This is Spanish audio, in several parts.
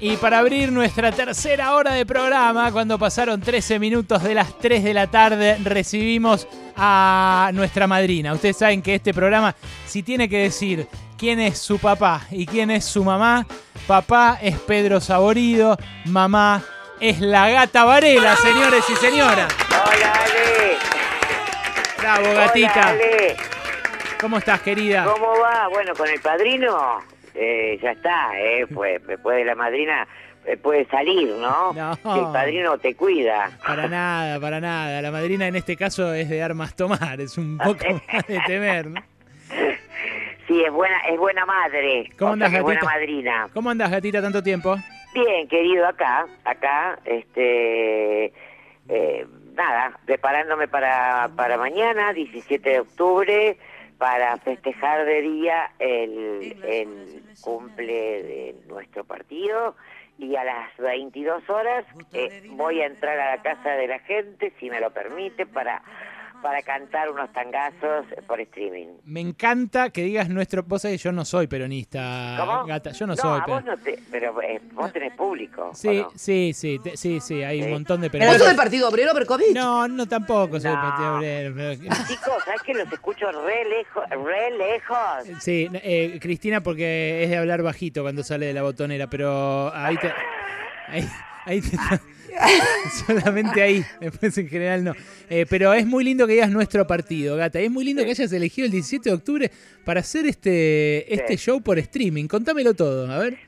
Y para abrir nuestra tercera hora de programa, cuando pasaron 13 minutos de las 3 de la tarde, recibimos a nuestra madrina. Ustedes saben que este programa, si tiene que decir quién es su papá y quién es su mamá, papá es Pedro Saborido, mamá es la gata Varela, señores y señoras. Hola, Ale. Bravo, gatita. Hola, Ale. ¿Cómo estás, querida? ¿Cómo va? Bueno, con el padrino eh, ya está, eh, pues después de la madrina eh, puede salir, ¿no? No. El padrino te cuida. Para nada, para nada. La madrina en este caso es de armas tomar, es un poco más de temer, ¿no? Sí, es buena, es buena madre. ¿Cómo o sea andás, que es buena gatita? madrina. ¿Cómo andás, gatita, tanto tiempo? Bien, querido, acá, acá, este, eh, nada, preparándome para, para mañana, 17 de octubre, para festejar de día el, el cumple de nuestro partido y a las 22 horas eh, voy a entrar a la casa de la gente, si me lo permite, para, para cantar unos tangazos por streaming. Me encanta que digas nuestro. Vos sabés que yo no soy peronista, ¿Cómo? gata. Yo no, no soy a vos pero... no te, pero eh, vos tenés público. ¿o Sí, no? sí, sí, te- sí, sí, hay un montón de Pero peronistas. eso del Partido Obrero Berkovich. No, no tampoco soy No. partido obrero, pero- Chicos, ¿sabes que los escucho re lejos? Re lejos. Sí, eh, Cristina porque es de hablar bajito cuando sale de la botonera, pero ahí te... Ahí, ahí te- solamente ahí, después en general no. Eh, pero es muy lindo que digas nuestro partido, gata. Y es muy lindo que hayas elegido el 17 de octubre para hacer este, este show por streaming. Contámelo todo, a ver.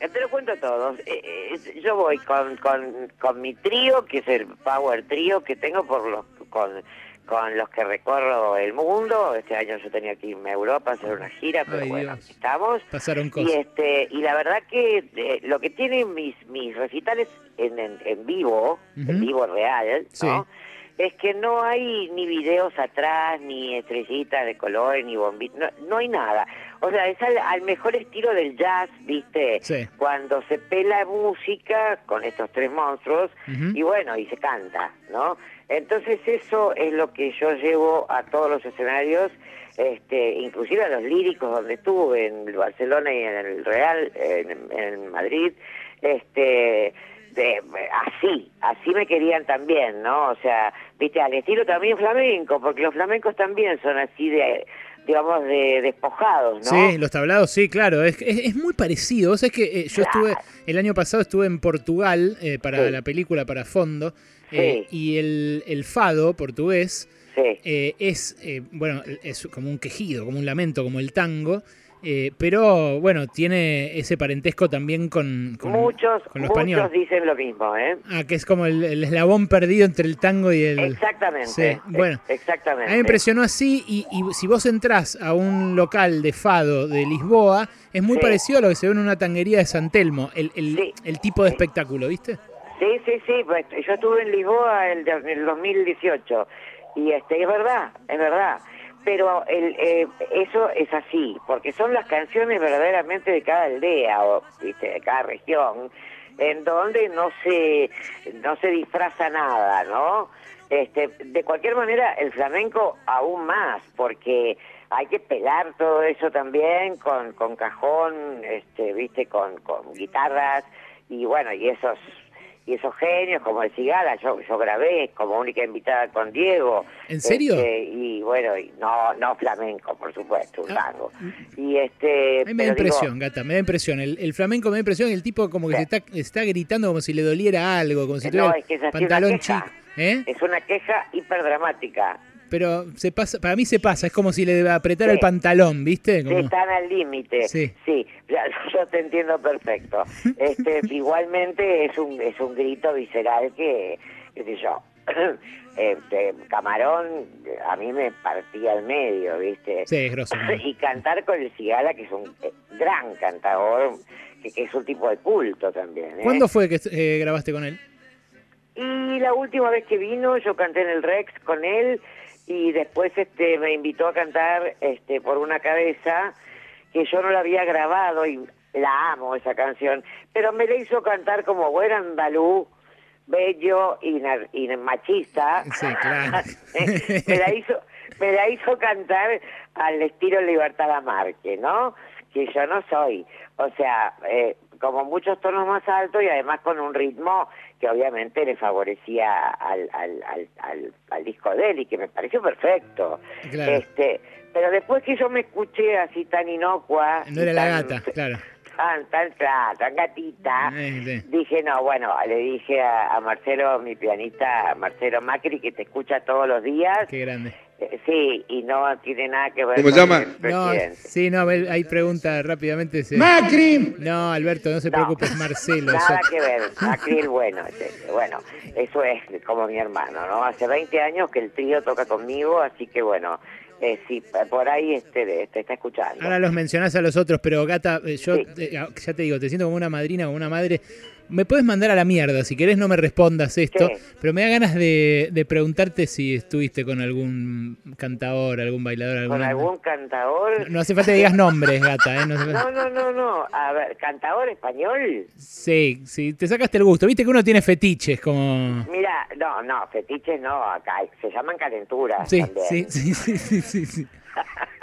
Eh, Te lo cuento a todos. Eh, eh, yo voy con, con, con mi trío, que es el Power Trío que tengo por los con, con los que recorro el mundo. Este año yo tenía que irme a Europa a hacer una gira, pero Ay, bueno, Dios. estamos. Pasaron Y cosas. este y la verdad que eh, lo que tienen mis mis recitales en, en, en vivo, en vivo real, Sí. ¿no? Es que no hay ni videos atrás, ni estrellitas de colores, ni bombitas, no, no hay nada. O sea, es al, al mejor estilo del jazz, ¿viste? Sí. Cuando se pela música con estos tres monstruos y bueno, y se canta, ¿no? Entonces eso es lo que yo llevo a todos los escenarios, este, inclusive a los líricos donde estuve, en el Barcelona y en el Real, en, en Madrid, este, de- así, así me querían también, ¿no? O sea, viste, al estilo también flamenco, porque los flamencos también son así de, digamos, de despojados, ¿no? Sí, los tablados, sí, claro. Es, es, es muy parecido. Vos sabés que eh, yo estuve, el año pasado estuve en Portugal eh, para Sí. la película, para Fondo, eh, Sí. y el, el fado portugués Sí. eh, es, eh, bueno, es como un quejido, como un lamento, como el tango, eh, pero bueno, tiene ese parentesco también con, con, muchos, con lo muchos dicen lo mismo, ¿eh? Ah, que es como el, el eslabón perdido entre el tango y el... Exactamente. Sí, bueno. Exactamente. A mí me impresionó así y, y si vos entrás a un local de fado de Lisboa, es muy Sí. parecido a lo que se ve en una tanguería de San Telmo, el, el- Sí. el tipo de espectáculo, ¿viste? Sí, sí, sí. Pues, yo estuve en Lisboa el, el 2018 y este es verdad, es verdad. Pero el, eh, eso es así, porque son las canciones verdaderamente de cada aldea o ¿viste? de cada región, en donde no se no se disfraza nada, ¿no? Este, de cualquier manera, el flamenco aún más, porque hay que pelar todo eso también con, con cajón, este, viste, con, con guitarras y bueno, y esos y esos genios como el Cigala, yo, yo grabé como única invitada con Diego. ¿En serio? Este, y bueno, y no, no flamenco, por supuesto, un Ah. tango. Y este, A mí me da digo, impresión, gata, me da impresión. El, el flamenco me da impresión el tipo como que Sí. se está, está gritando como si le doliera algo, como si No, tuviera es que pantalón chico. ¿eh? es una queja hiperdramática. Pero se pasa, para mí se pasa, es como si le apretara Sí. el pantalón, ¿viste? Sí, Como- están al límite. Sí. ya, yo te entiendo perfecto. Este, igualmente es un es un grito visceral que, qué sé yo, este, Camarón a mí me partía al medio, ¿viste? Sí, es grosso. ¿no? Y cantar con el Cigala, que es un eh, gran cantador, que, que es un tipo de culto también. ¿eh? ¿Cuándo fue que eh, grabaste con él? Y la última vez que vino, yo canté en el Rex con él y después este me invitó a cantar este por una cabeza que yo no la había grabado y la amo esa canción, pero me la hizo cantar como buen andalú, bello y, y machista. Sí, claro. me la hizo me la hizo cantar al estilo Libertad Lamarque, ¿no? que yo no soy. O sea, eh, como muchos tonos más altos y además con un ritmo que obviamente le favorecía al, al, al, al, al disco de él y que me pareció perfecto. Claro. Este, pero después que yo me escuché así tan inocua... No era la tan- gata, claro. Tan, tan, tan, tan gatita. Dije, no, bueno, le dije a, a Marcelo, mi pianista, a Marcelo Macri, que te escucha todos los días. Qué grande. Eh, sí, y no tiene nada que ver ¿Cómo con se llama? el No, sí, no, hay pregunta rápidamente. se- ¡Macri! No, Alberto, no se No, preocupe, es Marcelo. Nada eso- que ver, Macri el bueno. es ese. Bueno, eso es como mi hermano, ¿no? Hace 20 años que el trío toca conmigo, así que bueno, eh, sí, por ahí este, te está escuchando. Ahora los mencionás a los otros, pero Gata, eh, yo Sí. eh, ya te digo, te siento como una madrina, como una madre. Me puedes mandar a la mierda, si querés no me respondas esto, pero me da ganas de, de preguntarte si estuviste con algún cantador, algún bailador, ¿Con alguna- algún cantador? No, no hace falta que digas nombres, Gata, ¿eh? No hace falta- No, no, no, no. A ver, ¿cantador español? Sí, sí, te sacaste el gusto. Viste que uno tiene fetiches, como... Mira, no, no, fetiches no, acá se llaman calenturas Sí, también. sí, sí, sí, sí, sí, sí.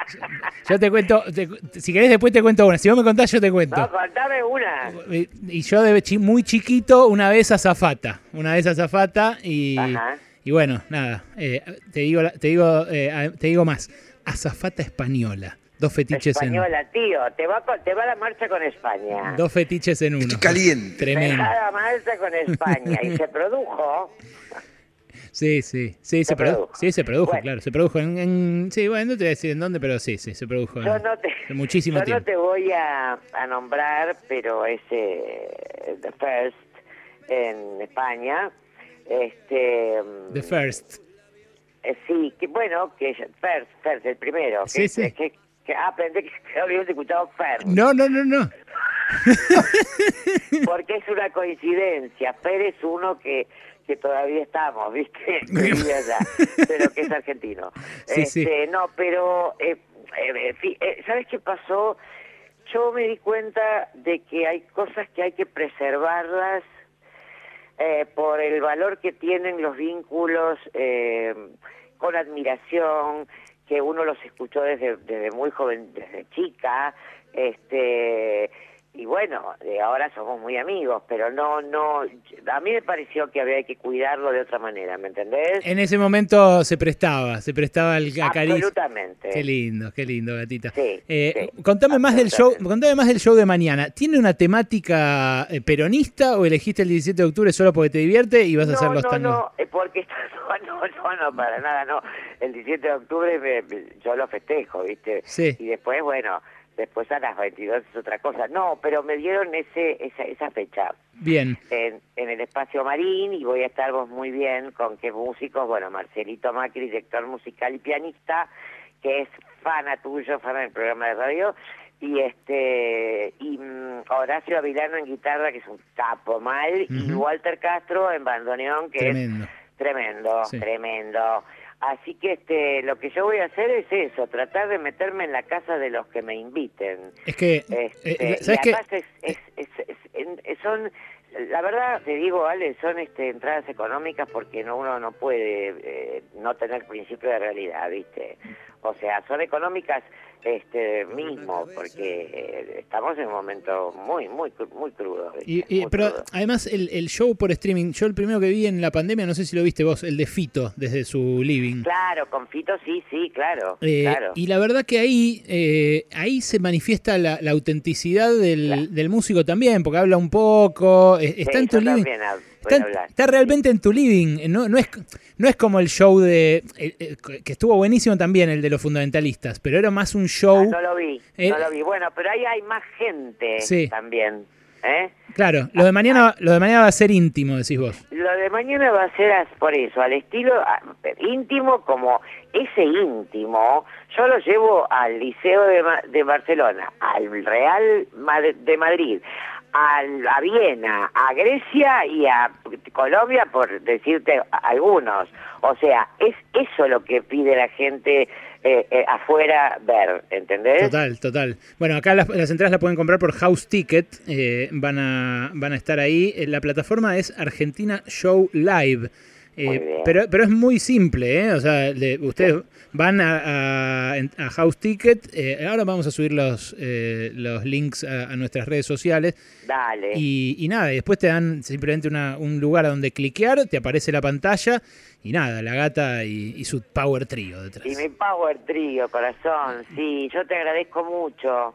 Yo te cuento, te- si querés después te cuento una. Si vos me contás, yo te cuento. No, contame una. Y y yo de chi- muy chiquito, una vez azafata. Una vez azafata y, Ajá. y bueno, nada. eh, te digo, la- te digo, eh, te digo más. Azafata española. Dos fetiches Española, tío, te va, con- te va la marcha con España. en dos fetiches en uno. Estoy caliente. Tremendo. Te va la marcha con España y se produjo. Sí, sí, sí, se, Se produjo. produjo. Sí, se produjo, Bueno. claro. Se produjo en, en- Sí, bueno, no te voy a decir en dónde, pero sí, sí, se produjo. Yo en- no te, en muchísimo yo tiempo. no te voy a, a nombrar, pero es eh, The First en España. Este, The First. eh, sí, que bueno, que First, First, el primero. Sí, que, sí. Que, que, ah, pensé que habíamos escuchado First. No, no, no, no. Porque es una coincidencia. Fer es uno que, que todavía estamos, ¿viste? Allá, pero que es argentino. Sí, sí. Este, No, pero, eh, eh, fi- eh, ¿sabes qué pasó? Yo me di cuenta de que hay cosas que hay que preservarlas eh, por el valor que tienen los vínculos eh, con admiración, que uno los escuchó desde, desde muy joven, desde chica, este y bueno, de ahora somos muy amigos, pero no, no, a mí me pareció que había que cuidarlo de otra manera, ¿me entendés? En ese momento se prestaba, se prestaba el acaricio. Absolutamente. Qué lindo, qué lindo, gatita. Sí, Eh, sí, contame más del show, contame más del show de mañana. ¿Tiene una temática eh, peronista o elegiste el 17 de octubre solo porque te divierte y vas a hacer no, los no, no, eh, porque no, no, no, no, para nada, no. El 17 de octubre me- yo lo festejo, ¿viste? Sí. Y después, bueno, después a las 22 es otra cosa. No, pero me dieron ese esa, esa fecha Bien, en, en el espacio Marín y voy a estar vos muy bien con qué músicos, bueno, Marcelito Macri, director musical y pianista, que es fana tuyo, fana del programa de radio, y este y mm, Horacio Avilano en guitarra, que es un capo mal, y. Walter Castro en bandoneón, que tremendo. es tremendo, Sí. tremendo. Así que este lo que yo voy a hacer es eso, tratar de meterme en la casa de los que me inviten. Es que, Este, eh, y ¿sabes qué? además es, es, es- es- en- son, la verdad te digo, Ale, son este, entradas económicas porque no, uno no puede eh, no tener principio de realidad, ¿viste? O sea, son económicas este mismo porque eh, estamos en un momento muy, muy, muy crudo. Y, y- Muy pero crudo. además el, el show por streaming, yo el primero que vi en la pandemia, no sé si lo viste vos, el de Fito desde su living. Claro, con Fito sí, sí, claro, Eh, claro. Y la verdad que ahí, eh, ahí se manifiesta la, la autenticidad del, Claro. del músico también, porque habla un poco, eh, está Sí, en tu living. también Está, realmente en tu living, eh, no, no, es, no es como el show de. eh, eh, que estuvo buenísimo también, el de los fundamentalistas, pero era más un show. Ah, no lo vi, Eh, no lo vi. Bueno, pero ahí hay más gente Sí. también, ¿eh? Claro, lo de, mañana, lo de mañana va a ser íntimo, decís vos. Lo de mañana va a ser por eso, al estilo ah, íntimo como ese íntimo, yo lo llevo al Liceo de, de Barcelona, al Real de Madrid, al- a Viena, a Grecia y a Colombia, por decirte a- algunos. O sea, es eso lo que pide la gente eh, eh, afuera ver, ¿entendés? Total, total. Bueno, acá las, las entradas las pueden comprar por House Ticket, eh, van, a, van a estar ahí. Eh, La plataforma es Argentina Show Live. Pero, pero es muy simple, ¿eh? O sea, ustedes van a, a, House Ticket. Eh, ahora vamos a subir los, eh, los links a, nuestras redes sociales. Dale. Y, y nada, y después te dan simplemente una, un lugar a donde cliquear, te aparece la pantalla. Y nada, la gata y, y su Power Trio detrás. Y mi Power Trio, corazón. Sí, yo te agradezco mucho.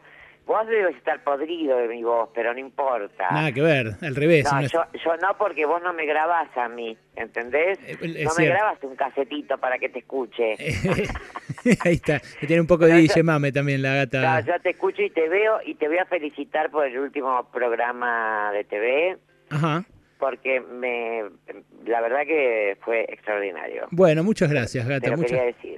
Vos debes estar podrido de mi voz, pero no importa. Nada que ver, al revés. No, yo, yo, no, porque vos no me grabás a mí, ¿entendés? Eh, no me grabas un casetito para que te escuche. Ahí está, tiene un poco de DJ Mame también la gata. No, yo te escucho y te veo y te voy a felicitar por el último programa de TV. Ajá porque me la verdad que fue extraordinario. Bueno, muchas gracias, Gata.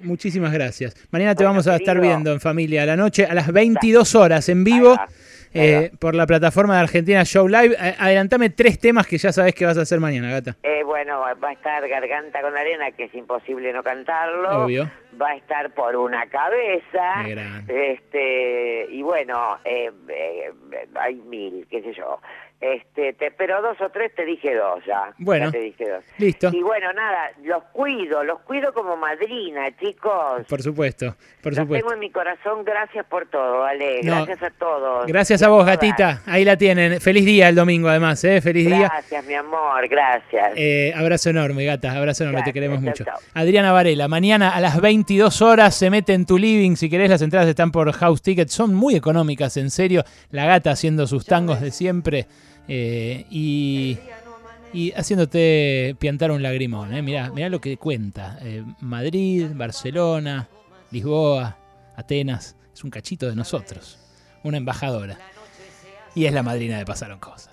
muchísimas gracias. Mañana te vamos a estar viendo en familia a la noche a las 22 horas en vivo. Eh, por la plataforma de Argentina Show Live. Adelantame tres temas que ya sabes que vas a hacer mañana, Gata. Eh, bueno, va a estar Garganta con Arena, que es imposible no cantarlo. Obvio. Va a estar por una cabeza. Este, y bueno, eh, hay mil, qué sé yo. Este, te, pero dos o tres te dije dos ya. Bueno, te dije dos. listo. Y bueno, nada, los cuido, los cuido como madrina, chicos. Por supuesto, por los supuesto. tengo en mi corazón, gracias por todo, Ale. gracias a todos. Gracias a vos, gatita. Ahí la tienen. Feliz día el domingo, además, ¿eh? Feliz día. Gracias, mi amor, gracias. Eh, abrazo enorme, gata, abrazo enorme, te queremos mucho. Adriana Varela, mañana a las 22 horas se mete en tu living. Si querés, las entradas están por House Ticket. Son muy económicas, en serio. La gata haciendo sus tangos de siempre. Eh, y, y, haciéndote piantar un lagrimón. ¿eh? Mirá, lo que cuenta. Eh, Madrid, Barcelona, Lisboa, Atenas. Es un cachito de nosotros. Una embajadora. Y es la madrina de Pasaron Cosas.